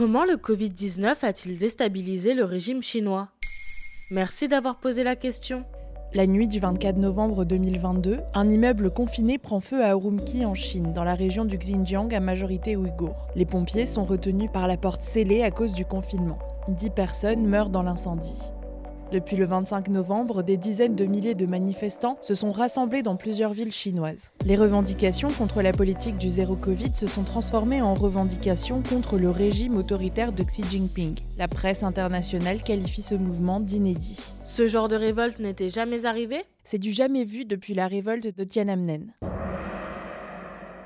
Comment le Covid-19 a-t-il déstabilisé le régime chinois? Merci d'avoir posé la question. La nuit du 24 novembre 2022, un immeuble confiné prend feu à Urumqi en Chine, dans la région du Xinjiang à majorité ouïghour. Les pompiers sont retenus par la porte scellée à cause du confinement. Dix personnes meurent dans l'incendie. Depuis le 25 novembre, des dizaines de milliers de manifestants se sont rassemblés dans plusieurs villes chinoises. Les revendications contre la politique du zéro Covid se sont transformées en revendications contre le régime autoritaire de Xi Jinping. La presse internationale qualifie ce mouvement d'inédit. Ce genre de révolte n'était jamais arrivé? C'est du jamais vu depuis la révolte de Tiananmen.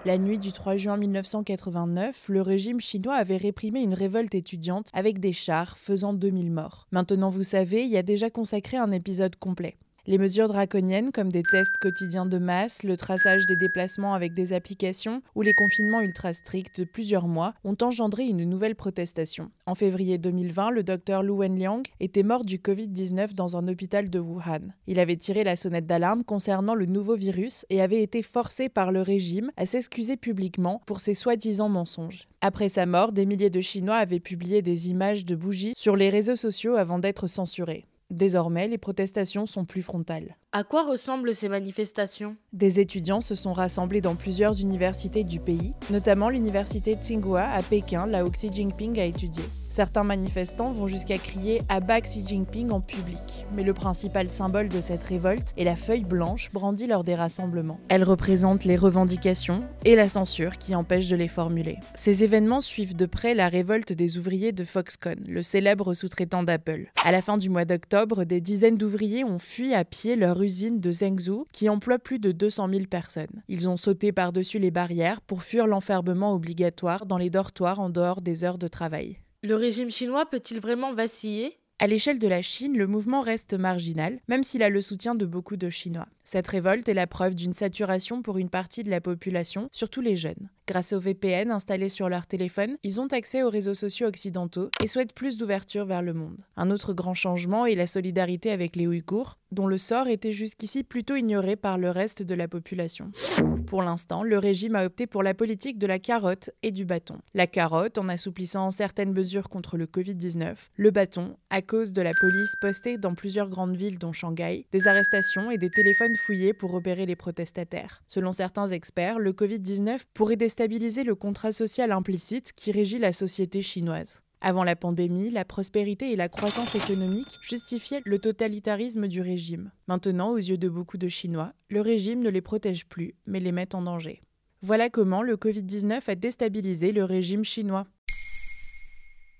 La nuit du 3 juin 1989, le régime chinois avait réprimé une révolte étudiante avec des chars, faisant 2000 morts. Maintenant, vous savez, il y a déjà consacré un épisode complet. Les mesures draconiennes comme des tests quotidiens de masse, le traçage des déplacements avec des applications ou les confinements ultra stricts de plusieurs mois ont engendré une nouvelle protestation. En février 2020, le docteur Lu Wenliang était mort du Covid-19 dans un hôpital de Wuhan. Il avait tiré la sonnette d'alarme concernant le nouveau virus et avait été forcé par le régime à s'excuser publiquement pour ses soi-disant mensonges. Après sa mort, des milliers de Chinois avaient publié des images de bougies sur les réseaux sociaux avant d'être censurés. Désormais, les protestations sont plus frontales. À quoi ressemblent ces manifestations? Des étudiants se sont rassemblés dans plusieurs universités du pays, notamment l'université Tsinghua à Pékin, là où Xi Jinping a étudié. Certains manifestants vont jusqu'à crier Bas Xi Jinping en public, mais le principal symbole de cette révolte est la feuille blanche brandie lors des rassemblements. Elle représente les revendications et la censure qui empêche de les formuler. Ces événements suivent de près la révolte des ouvriers de Foxconn, le célèbre sous-traitant d'Apple. À la fin du mois d'octobre, des dizaines d'ouvriers ont fui à pied leur usine de Zhengzhou qui emploie plus de 200 000 personnes. Ils ont sauté par-dessus les barrières pour fuir l'enfermement obligatoire dans les dortoirs en dehors des heures de travail. Le régime chinois peut-il vraiment vaciller? À l'échelle de la Chine, le mouvement reste marginal, même s'il a le soutien de beaucoup de Chinois. Cette révolte est la preuve d'une saturation pour une partie de la population, surtout les jeunes. Grâce au VPN installés sur leur téléphone, ils ont accès aux réseaux sociaux occidentaux et souhaitent plus d'ouverture vers le monde. Un autre grand changement est la solidarité avec les Ouïghours, dont le sort était jusqu'ici plutôt ignoré par le reste de la population. Pour l'instant, le régime a opté pour la politique de la carotte et du bâton. La carotte en assouplissant certaines mesures contre le Covid-19, le bâton à de la police postée dans plusieurs grandes villes dont Shanghai, des arrestations et des téléphones fouillés pour repérer les protestataires. Selon certains experts, le Covid-19 pourrait déstabiliser le contrat social implicite qui régit la société chinoise. Avant la pandémie, la prospérité et la croissance économique justifiaient le totalitarisme du régime. Maintenant, aux yeux de beaucoup de Chinois, le régime ne les protège plus, mais les met en danger. Voilà comment le Covid-19 a déstabilisé le régime chinois.